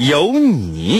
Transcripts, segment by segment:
有你。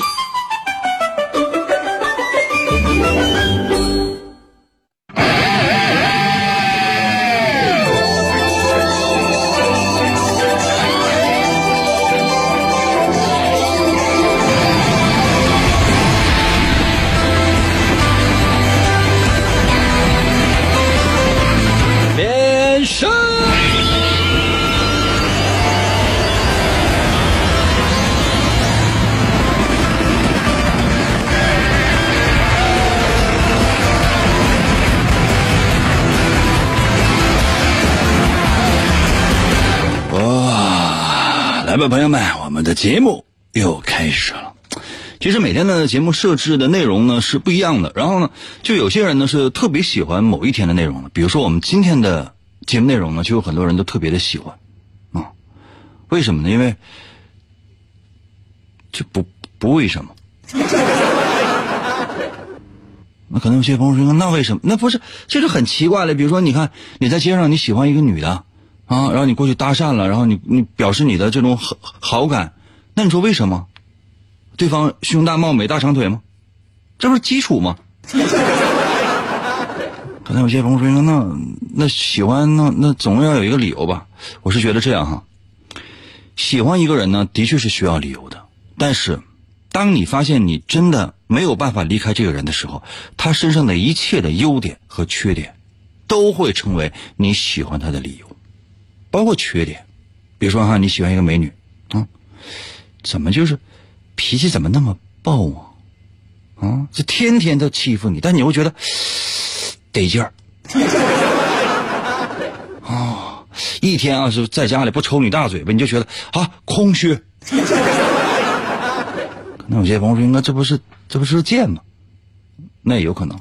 来吧，朋友们，我们的节目又开始了。其实每天的节目设置的内容呢是不一样的，然后呢，就有些人呢是特别喜欢某一天的内容的，比如说我们今天的节目内容呢，就有很多人都特别的喜欢啊。为什么呢？因为这不不为什么。那可能有些朋友说，那为什么？那不是，这是很奇怪的。比如说，你看你在街上，你喜欢一个女的啊，然后你过去搭讪了，然后你你表示你的这种好好感，那你说为什么？对方胸大貌美大长腿吗？这不是基础吗？可能有些朋友说，那那喜欢那那总要有一个理由吧？我是觉得这样哈，喜欢一个人呢，的确是需要理由的，但是。当你发现你真的没有办法离开这个人的时候，他身上的一切的优点和缺点，都会成为你喜欢他的理由，包括缺点。比如说哈，你喜欢一个美女啊，怎么就是脾气怎么那么暴啊？啊，这天天都欺负你，但你会觉得得劲儿。啊，一天啊是在家里不抽你大嘴巴，你就觉得啊空虚。那有些朋友说：“那这不是这不是贱吗？”那也有可能。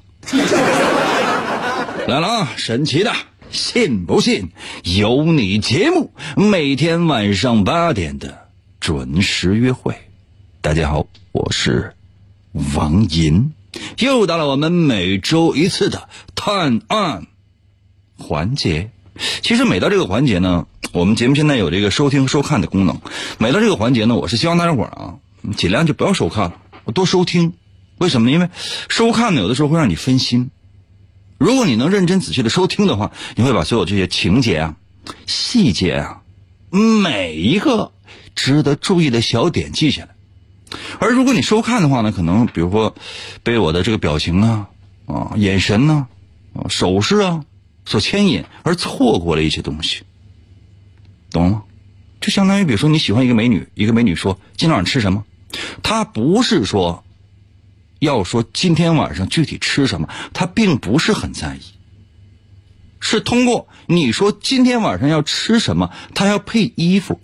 来了啊，神奇的，信不信有你节目，每天晚上八点的准时约会。大家好，我是王银，又到了我们每周一次的探案环节。其实每到这个环节呢，我们节目现在有这个收听收看的功能。每到这个环节呢，我是希望大家伙啊。尽量就不要收看了，我多收听。为什么呢？因为收看呢，有的时候会让你分心。如果你能认真仔细的收听的话，你会把所有这些情节啊、细节啊、每一个值得注意的小点记下来。而如果你收看的话呢，可能比如说被我的这个表情啊、啊眼神呢、啊手势啊所牵引，而错过了一些东西，懂了吗？就相当于比如说你喜欢一个美女，一个美女说今天晚上吃什么？她不是说，要说今天晚上具体吃什么，他并不是很在意。是通过你说今天晚上要吃什么，他要配衣服，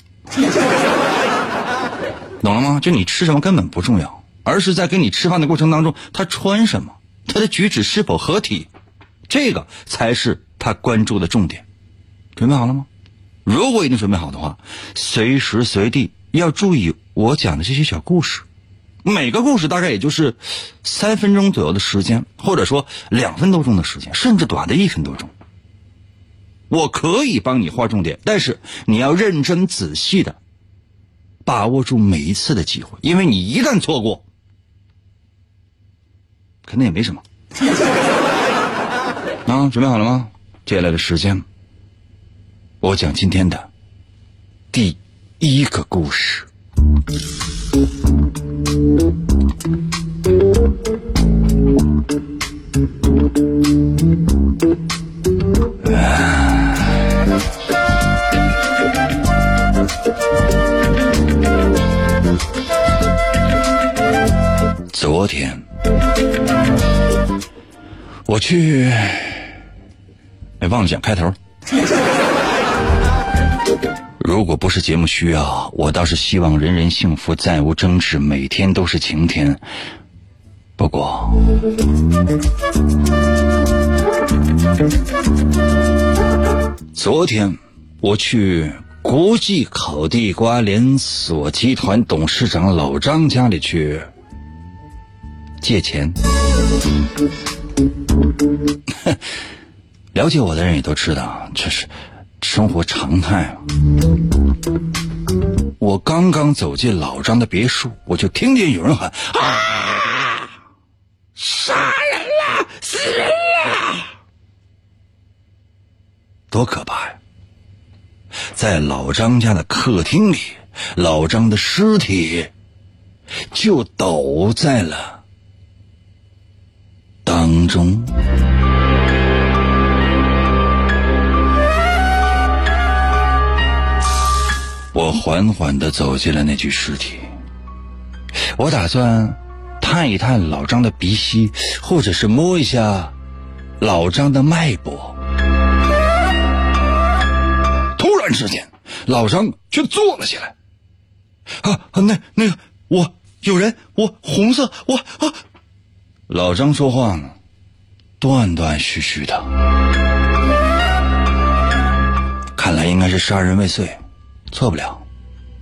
懂了吗？就你吃什么根本不重要，而是在跟你吃饭的过程当中，他穿什么，他的举止是否合体，这个才是他关注的重点。准备好了吗？如果已经准备好的话，随时随地要注意我讲的这些小故事。每个故事大概也就是三分钟左右的时间，或者说两分多钟的时间，甚至短的一分多钟。我可以帮你划重点，但是你要认真仔细的把握住每一次的机会，因为你一旦错过，可能也没什么。啊，准备好了吗？接下来的时间。我讲今天的第一个故事。昨天我去，哎，忘了讲开头。如果不是节目需要，我倒是希望人人幸福，再无争执，每天都是晴天。不过，昨天我去国际烤地瓜连锁集团董事长老张家里去借钱。了解我的人也都知道，这是生活常态啊。我刚刚走进老张的别墅，我就听见有人喊：“啊！杀人了，死人了！”多可怕呀！在老张家的客厅里，老张的尸体就倒在了当中。我缓缓的走进了那具尸体，我打算探一探老张的鼻息，或者是摸一下老张的脉搏。突然之间，老张却坐了起来。啊，那那个，我有人，我红色，我啊。老张说话呢，断断续续的，看来应该是杀人未遂。错不了，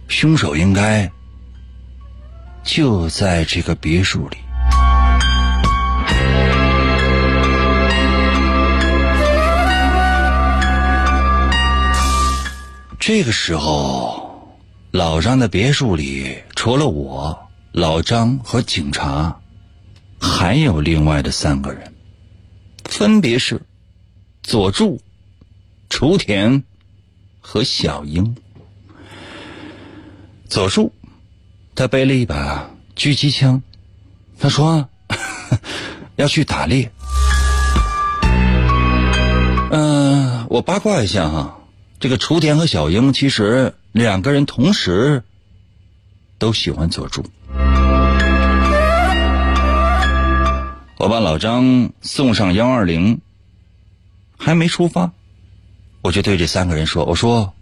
凶手应该就在这个别墅里。这个时候，老张的别墅里除了我、老张和警察，还有另外的三个人，分别是佐助、雏田和小樱。佐助，他背了一把狙击枪，他说 要去打猎。嗯，我八卦一下哈，这个雏田和小樱其实两个人同时都喜欢佐助。我把老张送上幺二零，还没出发，我就对这三个人说：“我说，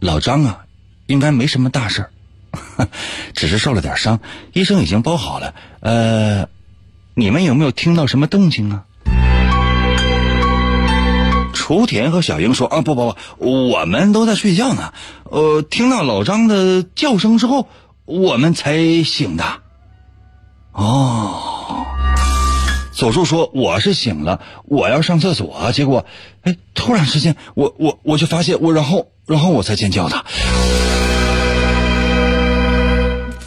老张啊，应该没什么大事儿。” 只是受了点伤，医生已经包好了。呃，你们有没有听到什么动静啊？雏田和小英说：“啊，不不不，我们都在睡觉呢。呃，听到老张的叫声之后，我们才醒的。”哦，佐助说：“我是醒了，我要上厕所，结果，哎，突然之间，我我我就发现我，然后然后我才尖叫的。”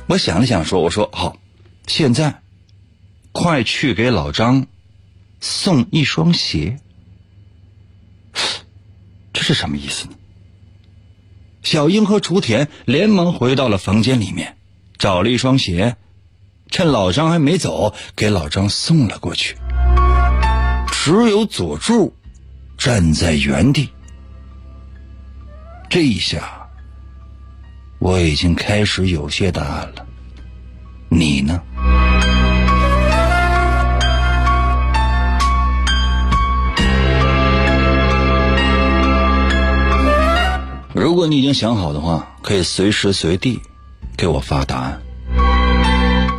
我想了想，说：“我说好，现在快去给老张送一双鞋。这是什么意思呢？”小英和雏田连忙回到了房间里面，找了一双鞋，趁老张还没走，给老张送了过去。只有佐助站在原地。这一下。我已经开始有些答案了，你呢？如果你已经想好的话，可以随时随地给我发答案。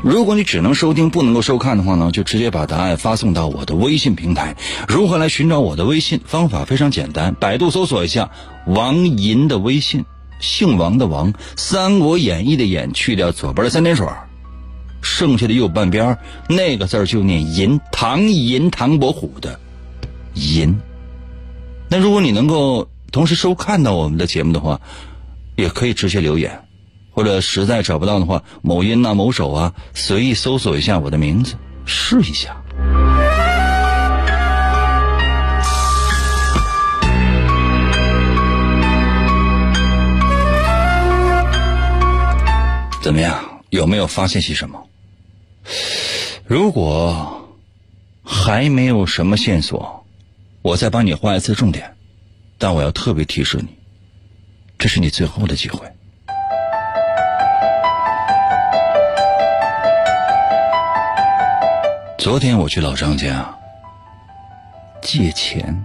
如果你只能收听不能够收看的话呢，就直接把答案发送到我的微信平台。如何来寻找我的微信？方法非常简单，百度搜索一下王银的微信。姓王的王，《三国演义》的演去掉左边的三点水，剩下的右半边那个字就念银，唐银唐伯虎的银。那如果你能够同时收看到我们的节目的话，也可以直接留言，或者实在找不到的话，某音呐、某手啊，随意搜索一下我的名字，试一下。怎么样？有没有发现些什么？如果还没有什么线索，我再帮你画一次重点。但我要特别提示你，这是你最后的机会。昨天我去老张家借钱，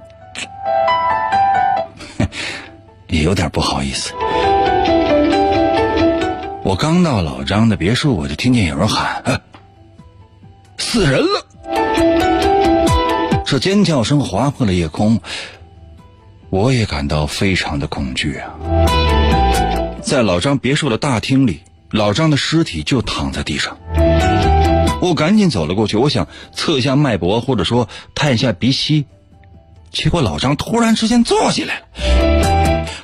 也有点不好意思。我刚到老张的别墅，我就听见有人喊：“啊、死人了！”这尖叫声划破了夜空，我也感到非常的恐惧啊！在老张别墅的大厅里，老张的尸体就躺在地上。我赶紧走了过去，我想测一下脉搏，或者说探一下鼻息。结果老张突然之间坐起来了。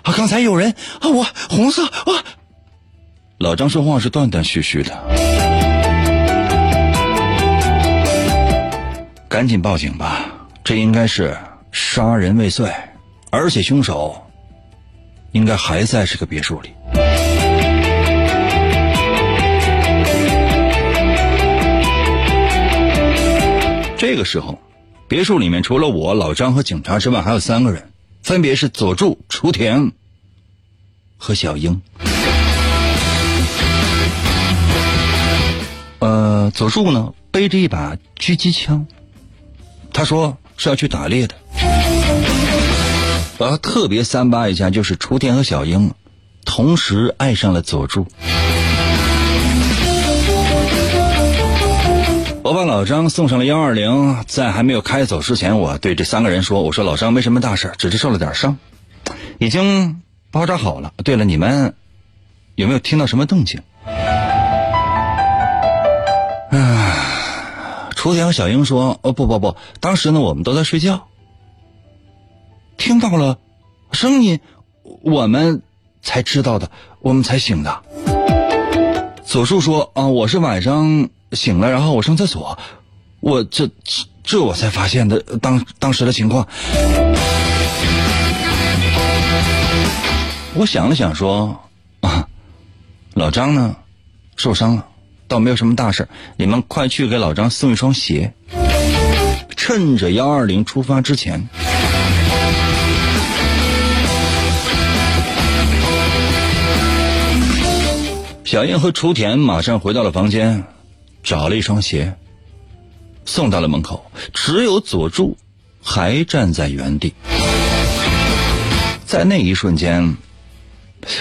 啊，刚才有人啊，我红色啊。老张说话是断断续续的。赶紧报警吧，这应该是杀人未遂，而且凶手应该还在这个别墅里。这个时候，别墅里面除了我、老张和警察之外，还有三个人，分别是佐助、雏田和小樱。佐助呢背着一把狙击枪，他说是要去打猎的。而特别三八一下，就是雏田和小樱同时爱上了佐助。我把老张送上了幺二零，在还没有开走之前，我对这三个人说：“我说老张没什么大事，只是受了点伤，已经包扎好了。对了，你们有没有听到什么动静？”昨天和小英说：“哦，不不不，当时呢我们都在睡觉，听到了声音，我们才知道的，我们才醒的。”佐助说：“啊，我是晚上。”醒了，然后我上厕所，我这这我才发现的当当时的情况。我想了想说，啊，老张呢受伤了，倒没有什么大事，你们快去给老张送一双鞋，趁着幺二零出发之前。小燕和雏田马上回到了房间。找了一双鞋，送到了门口，只有佐助还站在原地。在那一瞬间，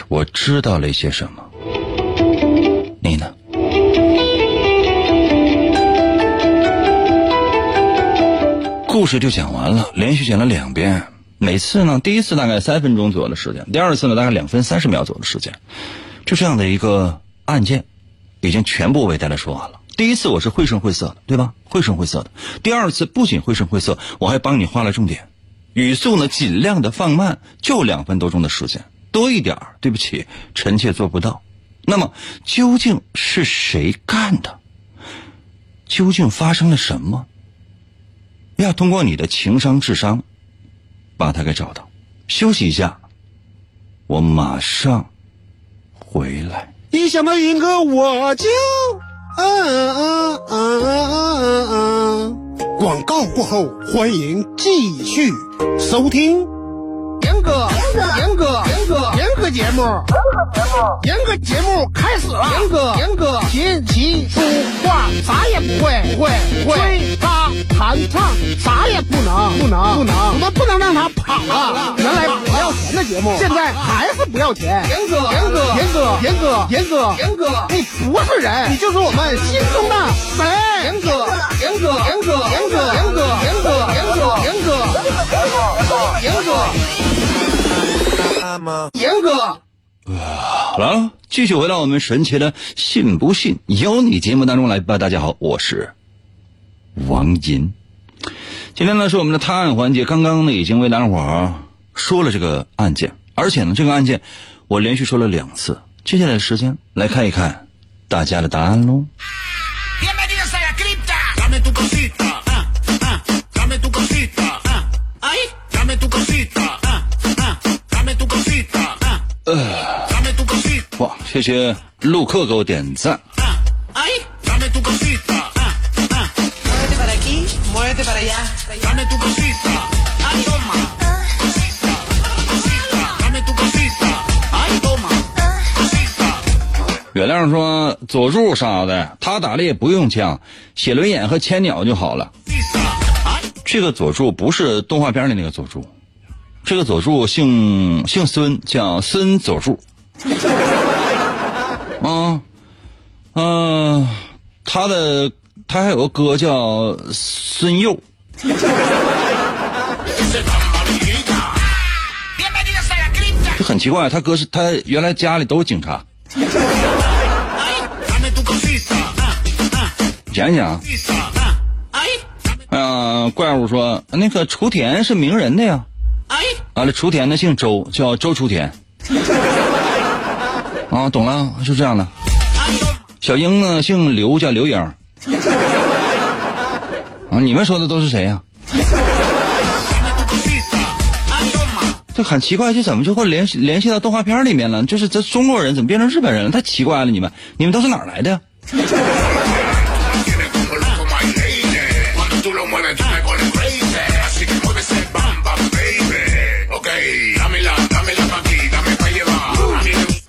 我知道了一些什么。你呢？故事就讲完了，连续讲了两遍。每次呢，第一次大概三分钟左右的时间，第二次呢大概两分三十秒左右的时间，就这样的一个案件，已经全部为大家说完了。第一次我是绘声绘色的，对吧？绘声绘色的。第二次不仅绘声绘色，我还帮你画了重点，语速呢尽量的放慢，就两分多钟的时间，多一点对不起，臣妾做不到。那么究竟是谁干的？究竟发生了什么？要通过你的情商、智商，把他给找到。休息一下，我马上回来。一想到云哥，我就。嗯嗯嗯嗯嗯嗯，广告过后，欢迎继续收听。严哥，严哥，严哥，严哥节目，严哥节目开始了。严哥，严哥，琴棋书画啥也不会，不会，不会。吹拉弹唱啥也不能，不能，不能。我们不能让他跑了。原来不要钱的节目，现在还是不要钱。严哥，严哥，严哥，严哥，严哥，严哥，你不是人，你就是我们心中的神。严哥，严哥，严哥，严哥，严哥，严哥，严哥，严哥，严哥。严哥，好了，继续回到我们神奇的“信不信由你”节目当中来吧。大家好，我是王银。今天呢是我们的探案环节，刚刚呢已经为大伙儿说了这个案件，而且呢这个案件我连续说了两次。接下来的时间来看一看大家的答案喽。呃，哇，谢谢陆克给我点赞。月亮说：“佐助杀的，他打猎不用枪，写轮眼和千鸟就好了。”这个佐助不是动画片里那个佐助。这个佐助姓姓孙，叫孙佐助。啊，嗯、他的他还有个哥叫孙佑.就很奇怪，他哥是他原来家里都是警察。Ah, ah, 讲一讲. Ah, dame, 嗯、怪物说那个雏田是名人的呀。完了，雏田呢姓周，叫周雏田。啊，懂了，就这样的。小英呢姓刘，叫刘英。啊，你们说的都是谁呀. 这很奇怪，这怎么就会联系联系到动画片里面了？就是这中国人怎么变成日本人了？太奇怪了！你们，你们都是哪儿来的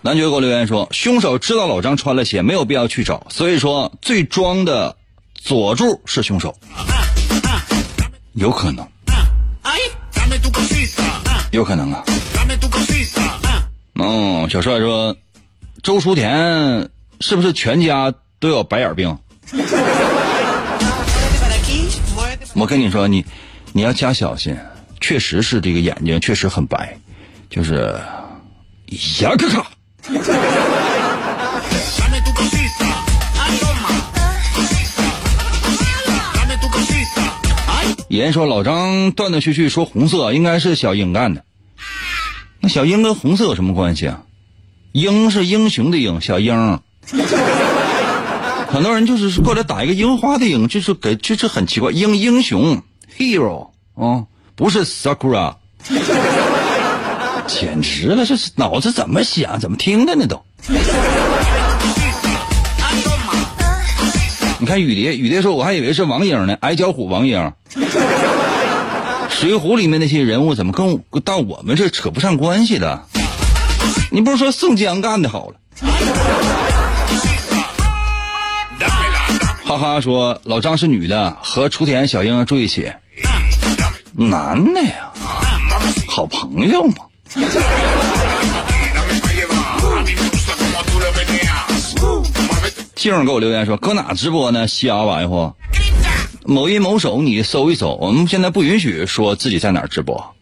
男爵给我留言说，凶手知道老张穿了鞋，没有必要去找，所以说最装的佐助是凶手，有可能. Ah, 有可能啊。Ah, 哦，小帅说，周书田是不是全家都有白眼病我跟你说，你你要加小心，确实是这个眼睛确实很白，就是呀咔咔。人说老张断断续续说红色应该是小英干的，那小英跟红色有什么关系啊？英是英雄的英，小英。很多人就是过来打一个樱花的樱，就是给就是很奇怪，英英雄 hero 啊、不是 sakura，简直了，这是脑子怎么想怎么听的呢都。你看雨蝶，雨蝶说我还以为是王英呢，矮脚虎王英。水浒里面那些人物怎么跟我到我们这扯不上关系的？你不是说宋江干的好了？哈哈说老张是女的，和雏田、小英住一起，男的呀，好朋友嘛。静儿给我留言说搁哪直播呢？瞎玩意乎。某音某手，你搜一搜，我们现在不允许说自己在哪直播，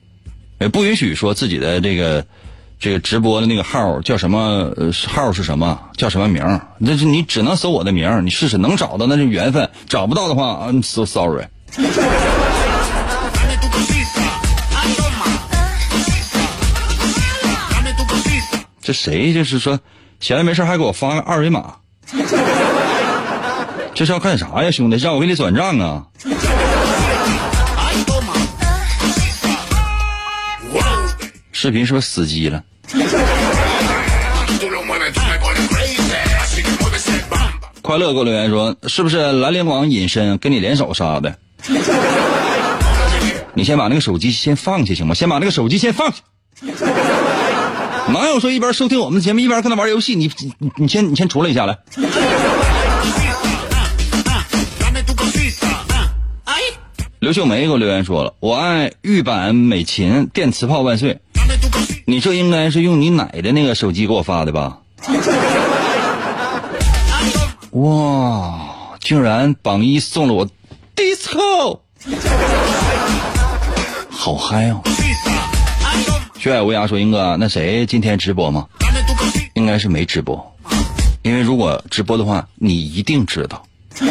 也不允许说自己的这个这个直播的那个号叫什么，号是什么，叫什么名儿那是你只能搜我的名你试试能找到那是缘分，找不到的话，I'm so sorry。这谁就是说闲着没事还给我发个二维码，这是要干啥呀，兄弟？让我给你转账啊？视频是不是死机了？快乐给我留言说，是不是兰陵王隐身跟你联手杀的？你先把那个手机先放下行吗？先把那个手机先放下。哪有说一边收听我们的节目一边跟他玩游戏？你你你先你先出来一下来。刘秀梅给我留言说了，我爱玉版美琴电磁炮万岁。你这应该是用你奶的那个手机给我发的吧？哇，竟然榜一送了我 disco，好嗨哦！Cosita. Ay, toma. 血海无涯说：“英哥，那谁今天直播吗？应该是没直播，因为如果直播的话，你一定知道。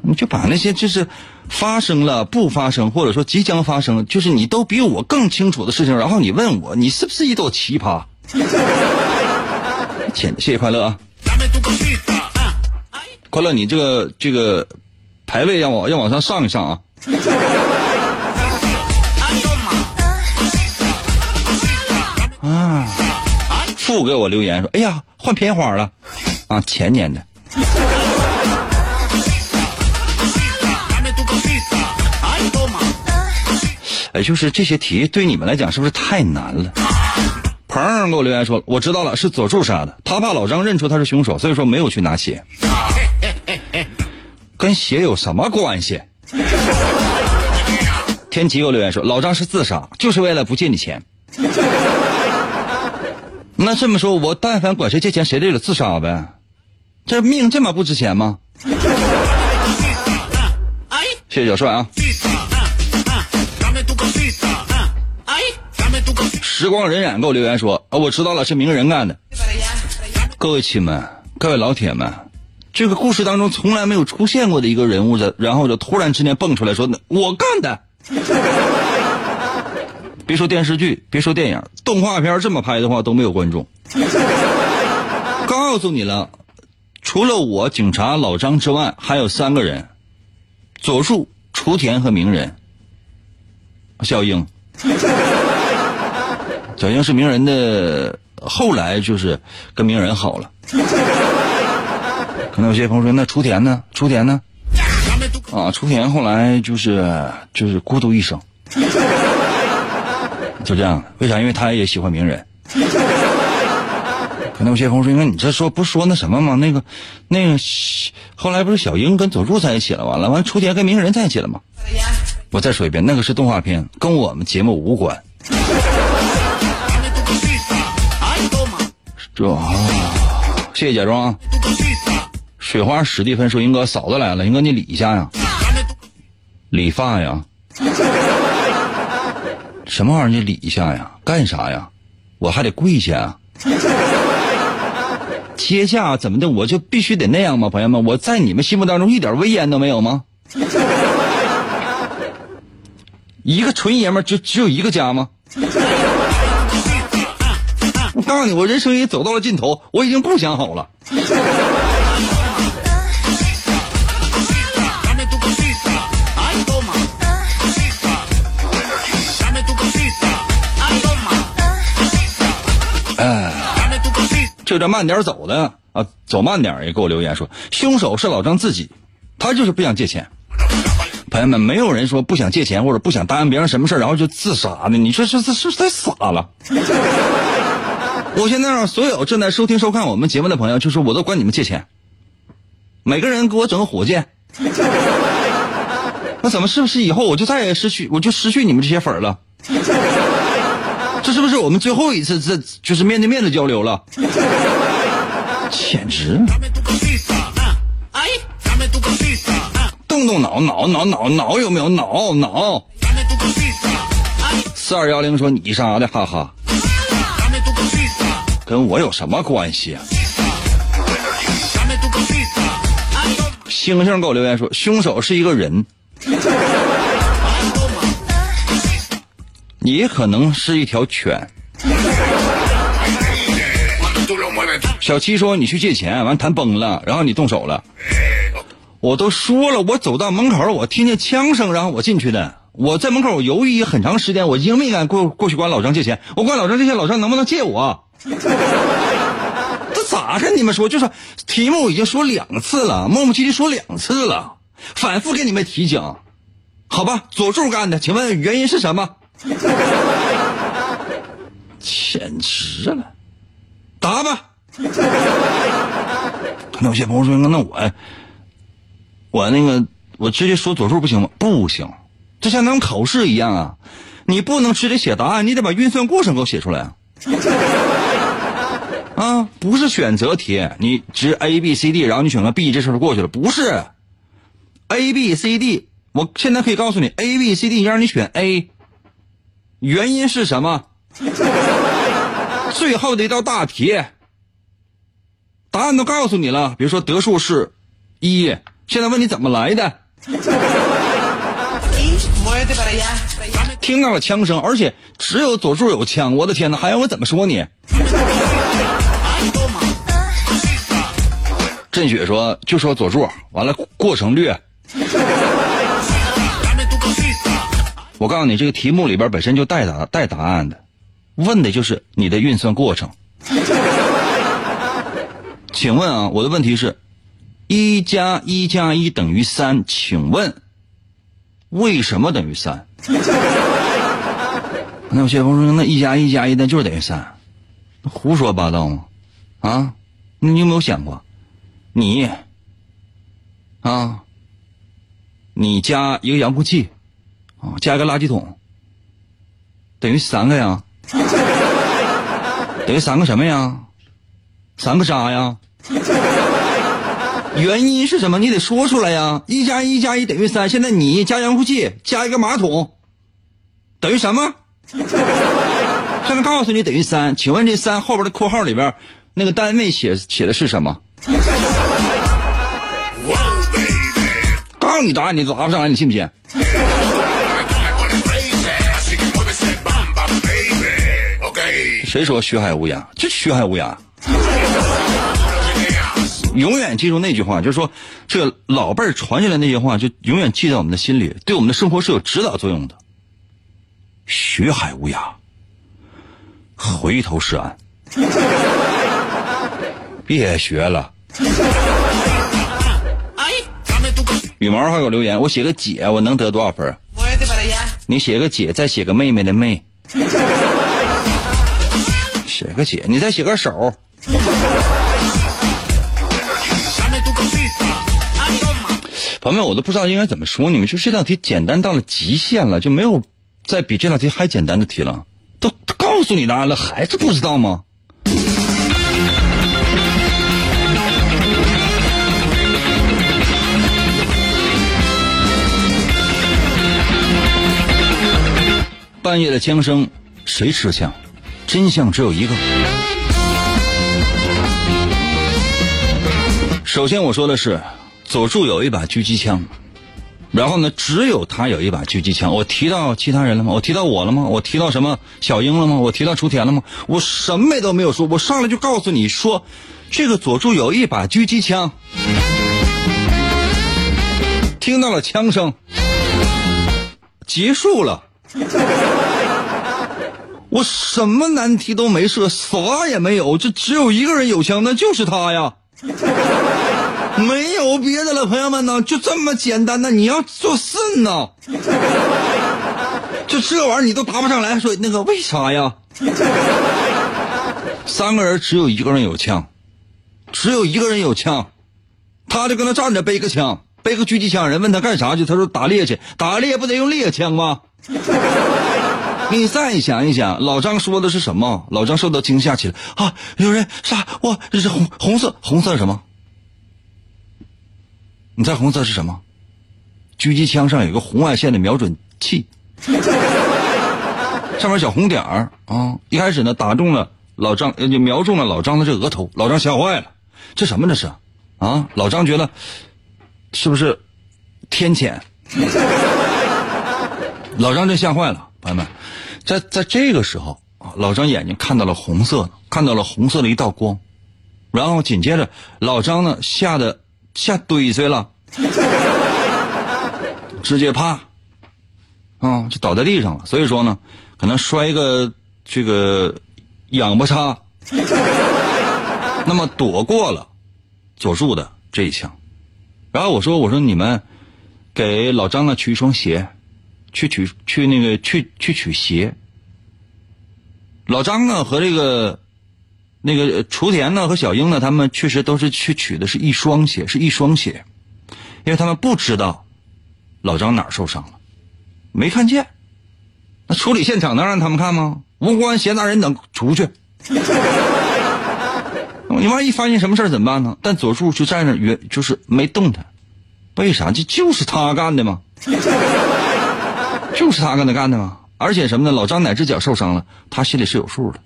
你就把那些就是发生了、不发生，或者说即将发生，就是你都比我更清楚的事情，然后你问我，你是不是一朵奇葩？谢谢快乐啊！快乐，你这个这个排位要往要往上上一上啊！富给我留言说：“哎呀，换片花了啊，前年的。”哎，就是这些题对你们来讲是不是太难了？鹏给我留言说，我知道了，是佐助杀的，他怕老张认出他是凶手，所以说没有去拿血。跟血有什么关系？天琪给我留言说，老张是自杀，就是为了不借你钱。那这么说，我但凡管谁借钱，谁就得自杀呗？这命这么不值钱吗？谢谢小帅啊！时光荏苒给我留言说，啊，我知道了，是名人干的。各位亲们，各位老铁们，这个故事当中从来没有出现过的一个人物的，然后就突然之间蹦出来说，我干的。别说电视剧，别说电影，动画片这么拍的话都没有观众。告诉你了，除了我警察老张之外，还有三个人：左树、雏田和鸣人。小英，小英是鸣人的，后来就是跟鸣人好了。可能有些朋友说，那雏田呢？雏田呢？啊，雏田后来就是就是孤独一生，就这样。为啥？因为他也喜欢鸣人。可能有些朋友说，那你这说不说那什么吗？那个那个后来不是小英跟佐助在一起了，完了完了雏田跟鸣人在一起了吗？我再说一遍，那个是动画片，跟我们节目无关。这、谢谢假装啊。tu cosita. 水花史蒂芬说：“英哥，嫂子来了，英哥你理一下呀，理发呀，什么玩意儿你理一下呀？干啥呀？我还得跪下啊？接下怎么的？我就必须得那样吗？朋友们，我在你们心目当中一点威严都没有吗？一个纯爷们儿就只有一个家吗？我告诉你，我人生也走到了尽头，我已经不想好了。这慢点走的啊，走慢点也给我留言说，凶手是老张自己，他就是不想借钱。朋友们，没有人说不想借钱或者不想答应别人什么事然后就自杀的。你说这这这太傻了。我现在让所有正在收听收看我们节目的朋友，就说我都管你们借钱，每个人给我整个火箭。那怎么是不是以后我就再也失去我就失去你们这些粉了？这是不是我们最后一次这就是面对面的交流了？简直！动动脑，脑脑脑脑有没有脑脑？四二幺零说你啥的，哈哈，跟我有什么关系啊？星星给我留言说，凶手是一个人。也可能是一条犬。小七说你去借钱，完谈崩了，然后你动手了。我都说了，我走到门口，我听见枪声，然后我进去的。我在门口犹豫很长时间，我应没敢过过去管老张借钱。我管老张借钱，老张能不能借我？这咋跟你们说？就是题目已经说两次了，磨磨唧唧说两次了，反复给你们提醒，好吧？佐助干的，请问原因是什么？简直了，答吧。那有些朋友说，那我我那个我直接说左数不行吗？不行，这像咱们考试一样啊，你不能直接写答案，你得把运算过程给我写出来啊。啊，不是选择题，你直 A B C D，然后你选个 B，这事儿就过去了。不是 A B C D，我现在可以告诉你，A B C D 让你选 A，原因是什么？最后的一道大题，答案都告诉你了。比如说得数是一，现在问你怎么来的，听到了枪声，而且只有佐助有枪。我的天哪，还要我怎么说你？振雪说就说佐助，完了过程略。我告诉你，这个题目里边本身就带答带答案的，问的就是你的运算过程。请问啊，我的问题是，一加一加一等于三，请问为什么等于三？那有些朋友说，那一加一加一那就是等于三，胡说八道吗？啊，你有没有想过，你啊，你加一个遥控器。啊，加一个垃圾桶，等于三个呀，等于三个什么呀？三个渣呀？原因是什么？你得说出来呀！一加一加一等于三，现在你加遥控器加一个马桶，等于什么？现在告诉你等于三，请问这三后边的括号里边那个单位写写的是什么？告诉你答案，你答不上来，你信不信？谁说学海无涯？就学海无涯。永远记住那句话，就是说，这老辈儿传下来那些话，就永远记在我们的心里，对我们的生活是有指导作用的。学海无涯，回头是岸。别学了。羽毛还有留言，我写个姐，我能得多少分.你写个姐，再写个妹妹的妹，写个写，你再写个手。朋友们，我都不知道应该怎么说你们，就这道题简单到了极限了，就没有再比这道题还简单的题了。都告诉你答案了，还是不知道吗？半夜的枪声，谁持枪？真相只有一个。首先我说的是，佐助有一把狙击枪，然后呢，只有他有一把狙击枪。我提到其他人了吗？我提到我了吗？我提到什么小樱了吗？我提到雏田了吗？我什么都没有说，我上来就告诉你说，这个佐助有一把狙击枪。听到了枪声，结束了。我什么难题都没设，啥也没有，这只有一个人有枪，那就是他呀。没有别的了，朋友们呢，就这么简单呢，你要做甚呢？就这玩意儿你都答不上来，说那个为啥呀？三个人只有一个人有枪，只有一个人有枪，他就跟那站着背个枪，背个狙击枪。人问他干啥去，他说打猎去，打猎不得用猎枪吗？你再想一想，老张说的是什么？老张受到惊吓起来啊！有人杀我，这是红红色，红色什么？你猜红色是什么？狙击枪上有个红外线的瞄准器，上面小红点儿啊！一开始呢，打中了老张，就瞄中了老张的这额头，老张吓坏了，这什么这是？啊！老张觉得是不是天谴？老张这吓坏了，朋友们，在在这个时候啊，老张眼睛看到了红色，看到了红色的一道光，然后紧接着老张呢吓得吓堆碎了，直接啪，啊就倒在地上了。所以说呢，可能摔个这个仰巴叉，那么躲过了佐助的这一枪。然后我说我说你们给老张呢取一双鞋。去取去那个去去取鞋。老张呢和这个那个雏田呢和小英呢，他们确实都是去取的是一双鞋，是一双鞋，因为他们不知道老张哪儿受伤了，没看见。那处理现场能让他们看吗？无关闲杂人等出去。你万一发现什么事怎么办呢？但佐助就在那原就是没动弹，为啥？这就是他干的吗？就是他跟他干的吗？而且什么呢？老张哪只脚受伤了，他心里是有数的。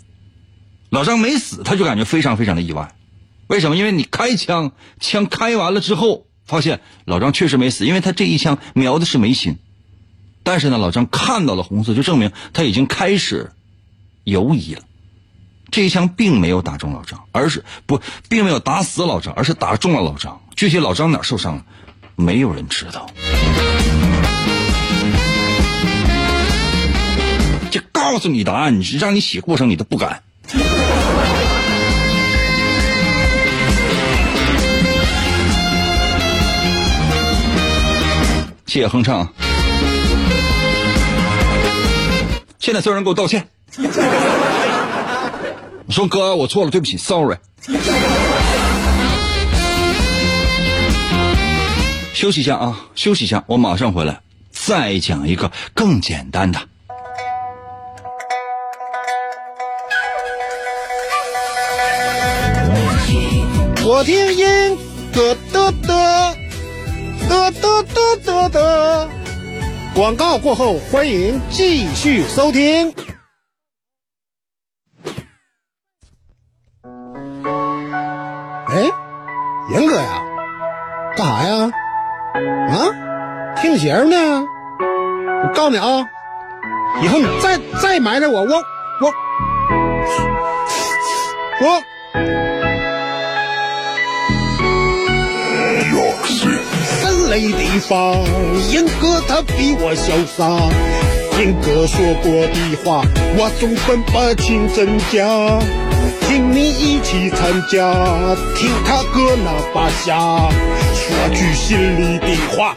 老张没死，他就感觉非常非常的意外。为什么？因为你开枪，枪开完了之后，发现老张确实没死，因为他这一枪瞄的是眉心。但是呢，老张看到了红色，就证明他已经开始犹疑了。这一枪并没有打中老张，而是不，并没有打死老张，而是打中了老张。具体老张哪受伤了，没有人知道。就告诉你答案，你让你写过程你都不敢。谢谢哼唱。现在所有人给我道歉。你说哥，我错了，对不起，sorry。休息一下啊，休息一下，我马上回来，再讲一个更简单的。听音，嘚嘚嘚，嘚嘚嘚嘚嘚。广告过后，欢迎继续收听。哎，严哥呀，干啥呀？啊，听节目呢。我告诉你啊，以后你再再埋汰，我我我。我没地方，英哥他比我潇洒。英哥说过的话，我总分不清真假。请你一起参加，听他哥那把瞎，说句心里的话，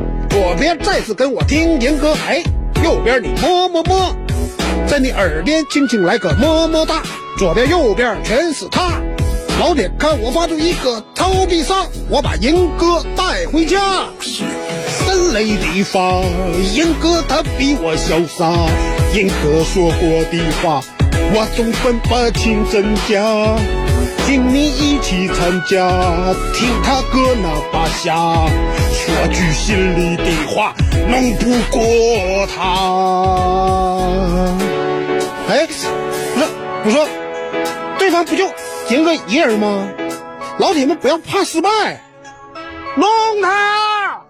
左边再次跟我听严哥，哎，右边你么么么，在你耳边轻轻来个么么哒，左边右边全是他。老铁，看我发出一个投币杀，我把严哥带回家。三雷地方，严哥他比我潇洒，严哥说过的话，我总分不清真假。请你一起参加，听他哥那把瞎，说句心里的话，弄不过他。哎，那我说，对方不就杰哥一人吗？老铁们不要怕失败，弄他！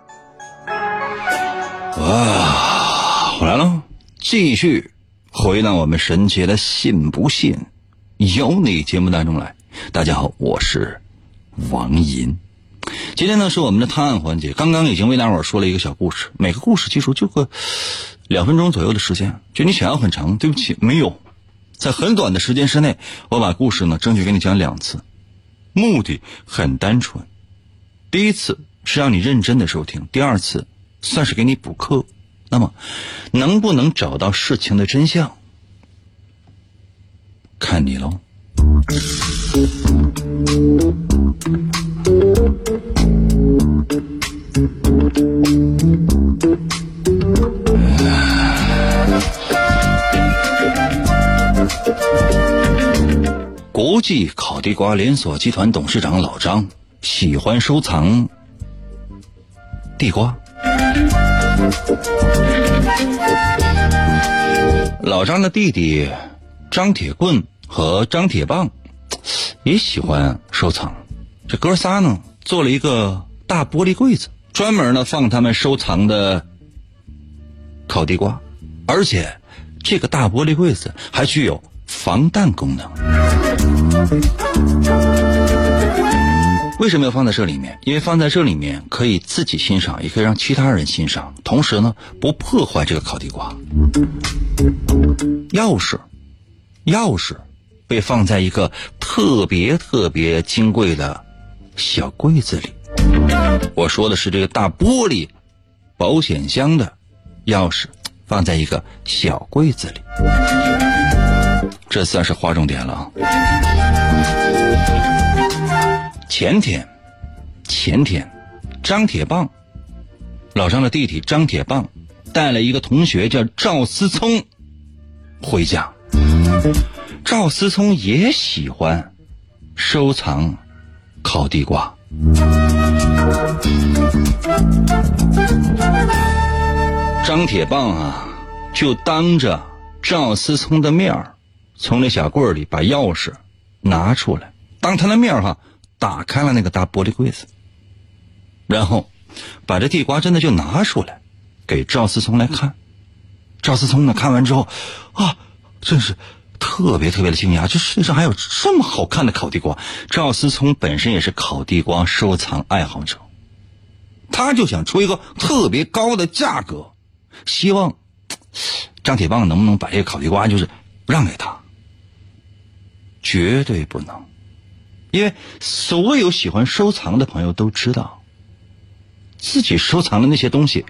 啊，回来了，继续回到我们神奇的信不信由你节目当中来。大家好，我是王银。今天呢是我们的探案环节，刚刚已经为大伙儿说了一个小故事，每个故事其实就个两分钟左右的时间，就你想要很长，对不起，没有，在很短的时间之内，我把故事呢争取给你讲两次，目的很单纯，第一次是让你认真的收听，第二次算是给你补课。那么，能不能找到事情的真相，看你喽。国际烤地瓜连锁集团董事长老张喜欢收藏地瓜。老张的弟弟张铁棍和张铁棒也喜欢收藏，这哥仨呢做了一个大玻璃柜子，专门呢放他们收藏的烤地瓜，而且这个大玻璃柜子还具有防弹功能。为什么要放在这里面？因为放在这里面可以自己欣赏，也可以让其他人欣赏，同时呢不破坏这个烤地瓜。钥匙，钥匙被放在一个特别特别金贵的小柜子里。我说的是这个大玻璃保险箱的钥匙放在一个小柜子里，这算是划重点了啊。前天，前天，张铁棒，老张的弟弟张铁棒，带了一个同学叫赵思聪回家。赵思聪也喜欢收藏烤地瓜。张铁棒啊，就当着赵思聪的面儿，从那小柜里把钥匙拿出来，当他的面儿哈。打开了那个大玻璃柜子，然后把这地瓜真的就拿出来，给赵思聪来看。赵思聪呢看完之后，啊，真是特别特别的惊讶，这世界上还有这么好看的烤地瓜。赵思聪本身也是烤地瓜收藏爱好者，他就想出一个特别高的价格，希望张铁棒能不能把这个烤地瓜就是让给他，绝对不能。因为所有喜欢收藏的朋友都知道，自己收藏的那些东西，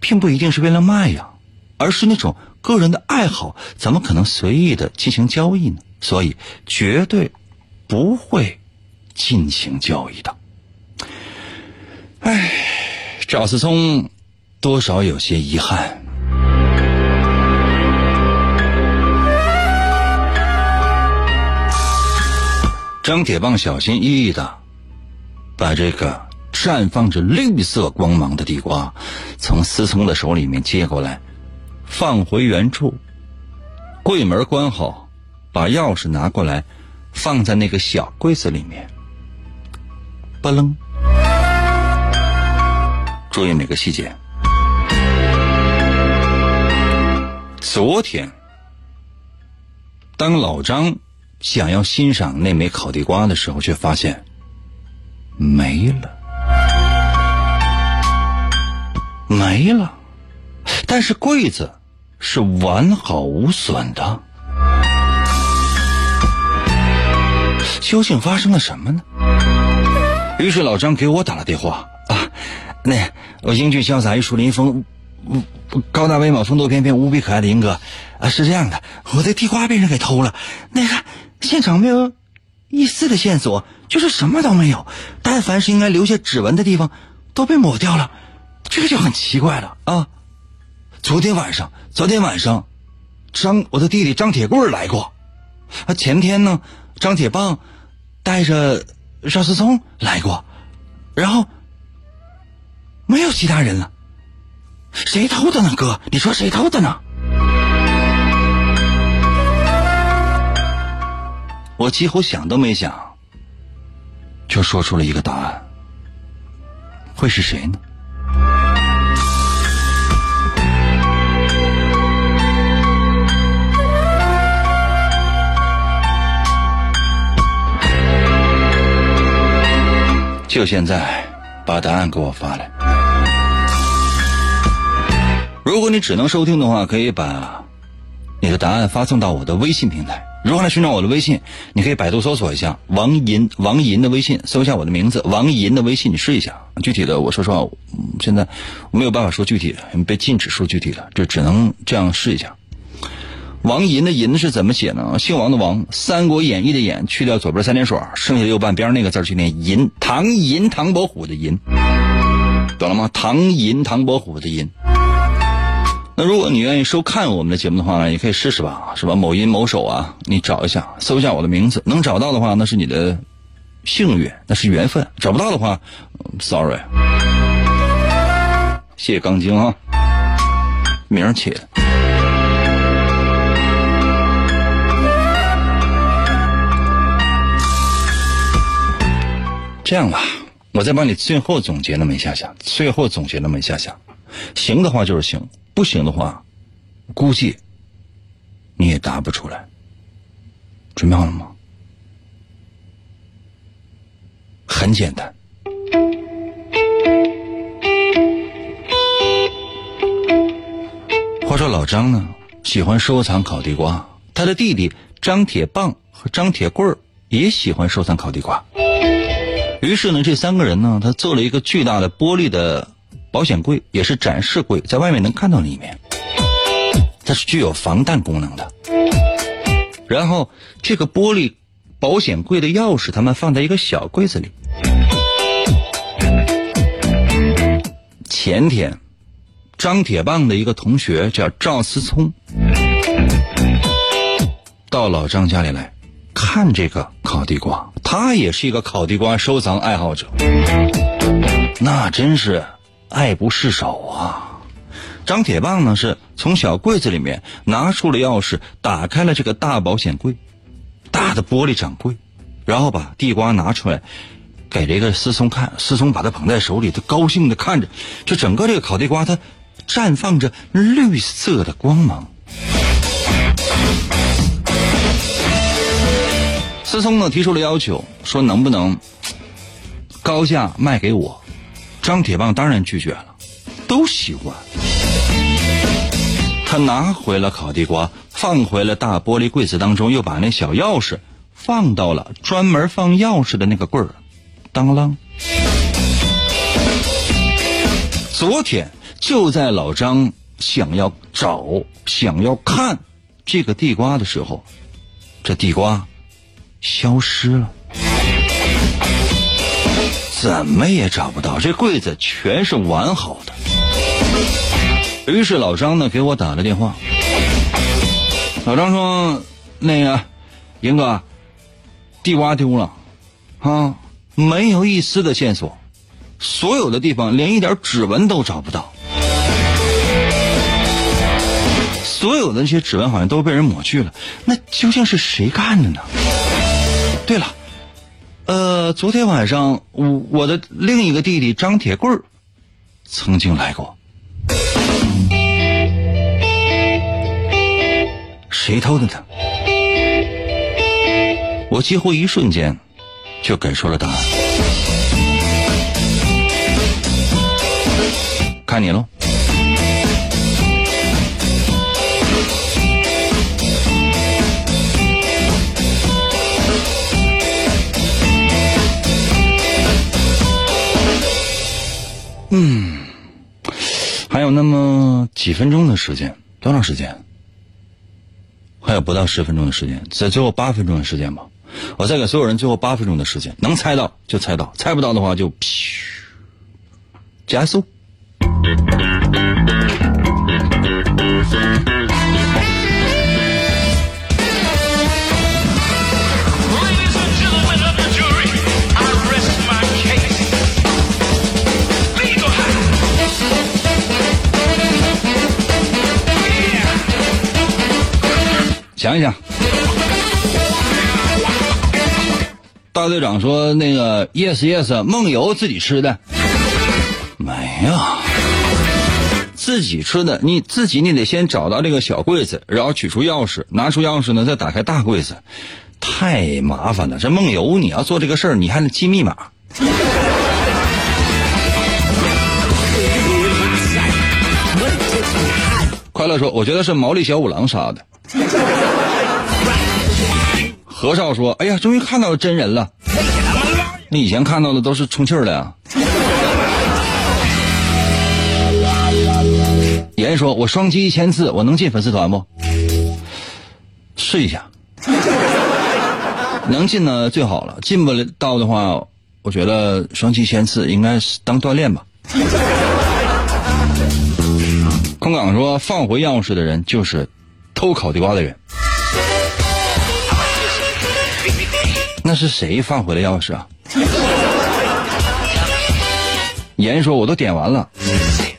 并不一定是为了卖呀，而是那种个人的爱好，怎么可能随意的进行交易呢？所以绝对不会进行交易的。唉，赵思聪多少有些遗憾。张铁棒小心翼翼的把这个绽放着绿色光芒的地瓜从思聪的手里面接过来，放回原处，柜门关好，把钥匙拿过来，放在那个小柜子里面。不楞，注意每个细节。昨天，当老张。想要欣赏那枚烤地瓜的时候，却发现没了，没了。但是柜子是完好无损的，究竟发生了什么呢？于是老张给我打了电话啊，那我英俊潇洒、玉树临风、高大威猛、风度翩翩、无比可爱的英哥啊，是这样的，我的地瓜被人给偷了，那个。现场没有一丝的线索，就是什么都没有。但凡是应该留下指纹的地方，都被抹掉了，这个就很奇怪了啊！昨天晚上，昨天晚上，张我的弟弟张铁棍来过，啊，前天呢，张铁棒带着邵思聪来过，然后没有其他人了。谁偷的呢，哥？你说谁偷的呢？我几乎想都没想，就说出了一个答案。会是谁呢？就现在，把答案给我发来。如果你只能收听的话，可以把你的答案发送到我的微信平台。如何来寻找我的微信？你可以百度搜索一下王银，王银的微信，搜一下我的名字王银的微信，你试一下。具体的，我说实话，现在没有办法说具体的，被禁止说具体的，就只能这样试一下。王银的银是怎么写呢？姓王的王，《三国演义》的演，去掉左边三点水，剩下右半边那个字去念银。唐银，唐伯虎的银，懂了吗？唐银，唐伯虎的银。那如果你愿意收看我们的节目的话呢，也可以试试吧，是吧？某音某手啊，你找一下，搜一下我的名字，能找到的话，那是你的幸运，那是缘分；找不到的话，sorry。谢谢钢筋啊，名儿起的。这样吧，我再帮你最后总结那么一下下，最后总结那么一下下，行的话就是行。不行的话，估计你也答不出来。准备好了吗？很简单。话说老张呢，喜欢收藏烤地瓜，他的弟弟张铁棒和张铁棍儿也喜欢收藏烤地瓜。于是呢，这三个人呢，他做了一个巨大的玻璃的。保险柜也是展示柜，在外面能看到里面，它是具有防弹功能的。然后这个玻璃保险柜的钥匙，他们放在一个小柜子里。前天，张铁棒的一个同学叫赵思聪，到老张家里来看这个烤地瓜，他也是一个烤地瓜收藏爱好者，那真是。爱不释手啊！张铁棒呢是从小柜子里面拿出了钥匙，打开了这个大保险柜，大的玻璃掌柜，然后把地瓜拿出来给这个思聪看。思聪把它捧在手里，他高兴的看着，就整个这个烤地瓜它绽放着绿色的光芒。思聪呢提出了要求，说能不能高价卖给我？张铁棒当然拒绝了，都喜欢。他拿回了烤地瓜，放回了大玻璃柜子当中，又把那小钥匙放到了专门放钥匙的那个柜儿。当啷！昨天就在老张想要找、想要看这个地瓜的时候，这地瓜消失了，怎么也找不到。这柜子全是完好的。于是老张呢给我打了电话，老张说：“那个，英哥，地瓜丢了，啊，没有一丝的线索，所有的地方连一点指纹都找不到，所有的那些指纹好像都被人抹去了。那究竟是谁干的呢？对了，呃，昨天晚上我我的另一个弟弟张铁棍儿曾经来过。”谁偷的呢？我几乎一瞬间就给出了答案，看你喽。嗯，还有那么几分钟的时间，多长时间？还有不到十分钟的时间，在最后八分钟的时间吧，我再给所有人最后八分钟的时间，能猜到就猜到，猜不到的话就加速。想一想，大队长说那个 yes yes 梦游自己吃的，没有，自己吃的，你自己你得先找到这个小柜子，然后取出钥匙，拿出钥匙呢再打开大柜子，太麻烦了。这梦游你要做这个事儿，你还得记密码。快乐说，我觉得是毛利小五郎杀的。何少说：“哎呀，终于看到真人了。你以前看到的都是充气儿的呀。”言说：“我双击一千次，我能进粉丝团不？试一下，能进呢最好了。进不到的话，我觉得双击一千次应该是当锻炼吧。”空港说：“放回钥匙的人就是偷烤地瓜的人。”那是谁放回的钥匙啊？言说：“我都点完了，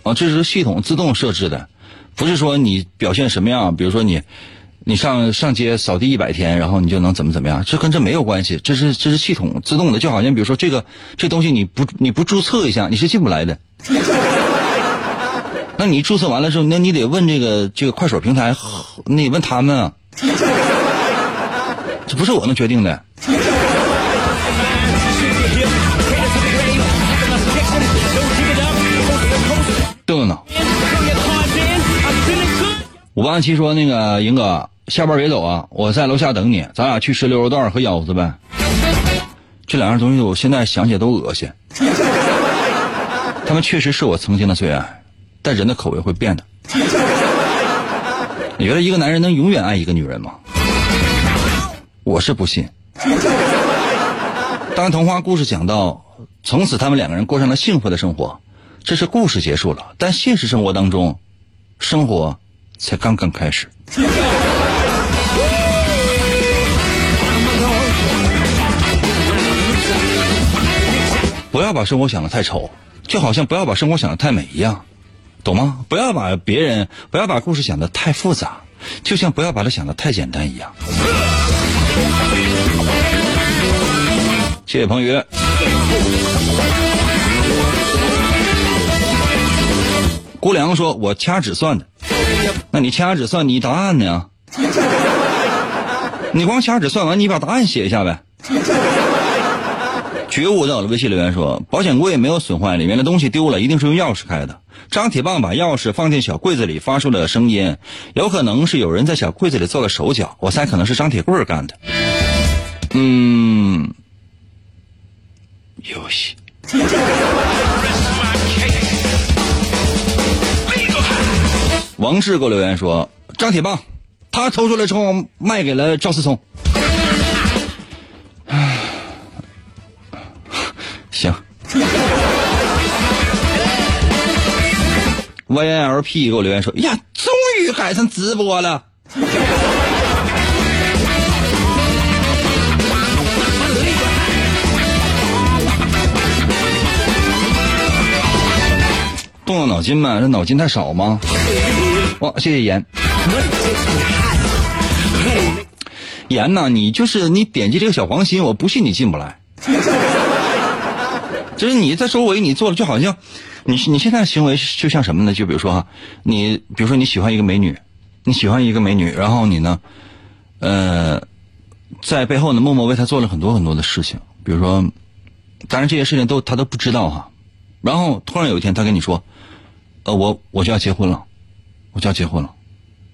啊，这是系统自动设置的，不是说你表现什么样，比如说你，你上上街扫地一百天，然后你就能怎么怎么样，这跟这没有关系，这是这是系统自动的，就好像比如说这个这东西你不你不注册一下，你是进不来的。那你注册完了之后，那你得问这个这个快手平台，你得问他们啊，这不是我能决定的。”逗呢。五八七说：“那个银哥，下班别走啊，我在楼下等你，咱俩去吃溜肉段和腰子呗。这两样东西我现在想起来都恶心。他们确实是我曾经的最爱，但人的口味会变的。你觉得一个男人能永远爱一个女人吗？我是不信。当童话故事讲到从此他们两个人过上了幸福的生活。”这是故事结束了，但现实生活当中，生活才刚刚开始。不要把生活想的太丑，就好像不要把生活想的太美一样，懂吗？不要把别人，不要把故事想的太复杂，就像不要把它想的太简单一样。谢谢彭宇。胡良说：“我掐指算的，那你掐指算，你答案呢？你光掐指算完，你把答案写一下呗。”觉悟在我的微信留言说：“保险柜没有损坏，里面的东西丢了，一定是用钥匙开的。张铁棒把钥匙放进小柜子里，发出了声音，有可能是有人在小柜子里做了手脚。我猜可能是张铁棍干的。嗯，游戏。”王志给我留言说：“张铁棒，他抽出来之后卖给了赵思聪。”，行。YLP 给我留言说：“呀，终于赶上直播了。”动动脑筋呗，这脑筋太少吗？哇，谢谢严。严呐，你就是你点击这个小黄心，我不信你进不来。就是你在周围你做的就好像，你你现在行为就像什么呢？就比如说哈，你比如说你喜欢一个美女，你喜欢一个美女，然后你呢，呃，在背后呢默默为她做了很多很多的事情，比如说，当然这些事情都她都不知道哈。然后突然有一天她跟你说，呃，我我就要结婚了，我就要结婚了，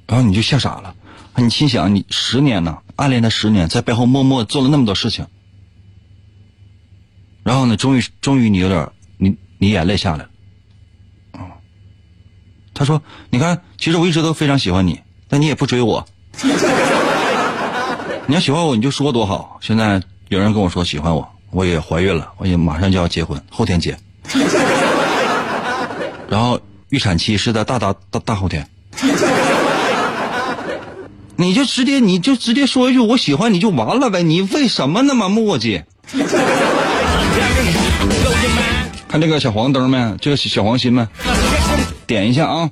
然后你就吓傻了，你心想你十年呢，暗恋她十年，在背后默默做了那么多事情。然后呢，终于，终于你有点，你你眼泪下来了，啊，他说：“你看，其实我一直都非常喜欢你，但你也不追我。你要喜欢我，你就说多好。现在有人跟我说喜欢我，我也怀孕了，我也马上就要结婚，后天结。然后预产期是在大大大大后天，你就直接你就直接说一句我喜欢你就完了呗，你为什么那么磨叽？” 看这个小黄灯没？这个小黄心没？点一下啊！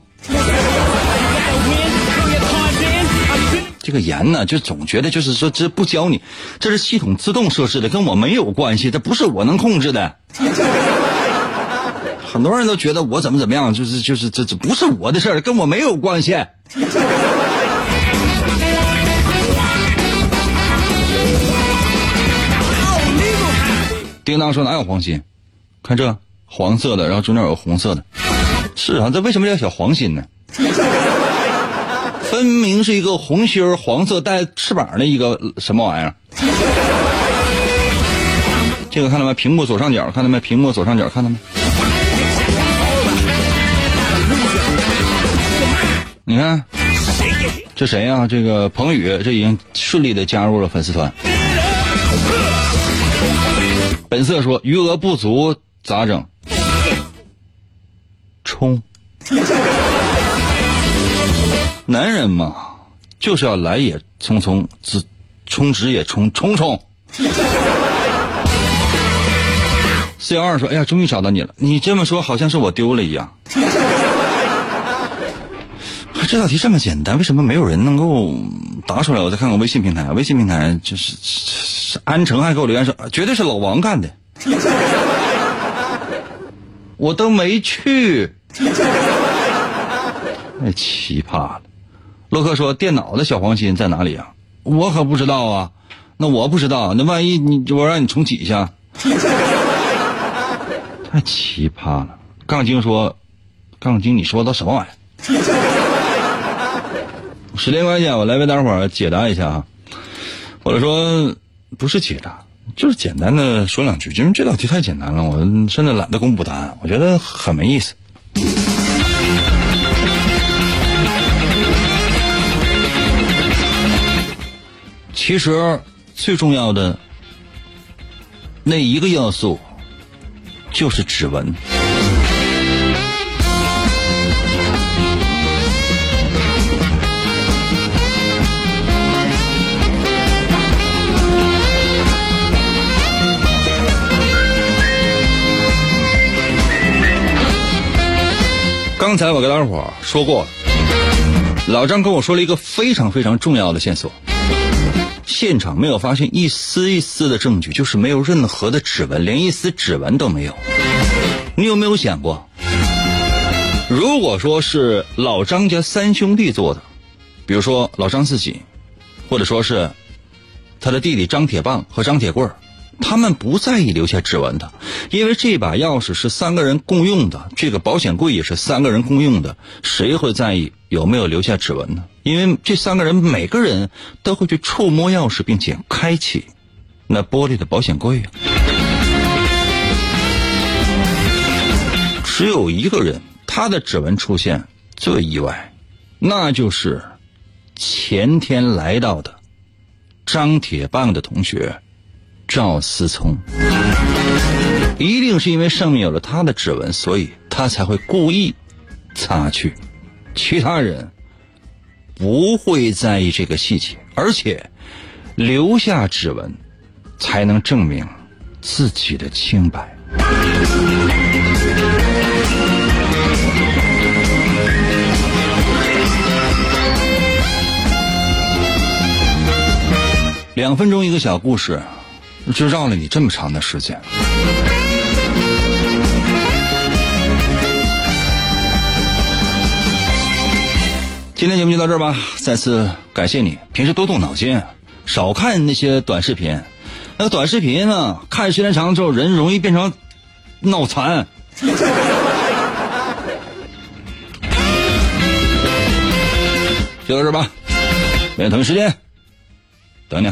这个盐呢，就总觉得就是说这不教你，这是系统自动设置的，跟我没有关系，这不是我能控制的。很多人都觉得我怎么怎么样，就是就是这这不是我的事儿，跟我没有关系。叮当说哪有黄心？看这。黄色的，然后中间有个红色的，是啊，这为什么叫小黄心呢？分明是一个红心儿，黄色带翅膀的一个什么玩意儿？这个看到没？屏幕左上角看到没？屏幕左上角看到没？你看，这谁呀？这个彭宇，这已经顺利的加入了粉丝团。本色说余额不足咋整？冲！男人嘛，就是要来也匆匆，直充值也冲冲冲。四幺二说：“哎呀，终于找到你了！你这么说，好像是我丢了一样。这道题这么简单，为什么没有人能够答出来？我再看看微信平台，微信平台就是安城还给我留言说，绝对是老王干的。我都没去。太奇葩了！洛克说：“电脑的小黄心在哪里啊？我可不知道啊。那我不知道，那万一你我让你重启一下。太奇葩了！杠精说：“杠精，你说的什么玩意儿？”时间关系啊，我来为大伙儿解答一下啊，或者说不是解答，就是简单的说两句，因为这道题太简单了，我甚至懒得公布答案，我觉得很没意思。其实最重要的那一个要素就是指纹。刚才我跟大伙说过了，老张跟我说了一个非常非常重要的线索。现场没有发现一丝一丝的证据，就是没有任何的指纹，连一丝指纹都没有。你有没有想过，如果说是老张家三兄弟做的，比如说老张自己，或者说是他的弟弟张铁棒和张铁棍儿，他们不在意留下指纹的，因为这把钥匙是三个人共用的，这个保险柜也是三个人共用的，谁会在意有没有留下指纹呢？因为这三个人每个人都会去触摸钥匙，并且开启那玻璃的保险柜啊。只有一个人，他的指纹出现最意外，那就是前天来到的张铁棒的同学赵思聪。一定是因为上面有了他的指纹，所以他才会故意擦去。其他人不会在意这个细节，而且留下指纹才能证明自己的清白。两分钟一个小故事，就绕了你这么长的时间。今天节目就到这儿吧，再次感谢你。平时多动脑筋，少看那些短视频。那个短视频呢，看时间长了之后，人容易变成脑残。就到这儿吧，明天同一时间等你。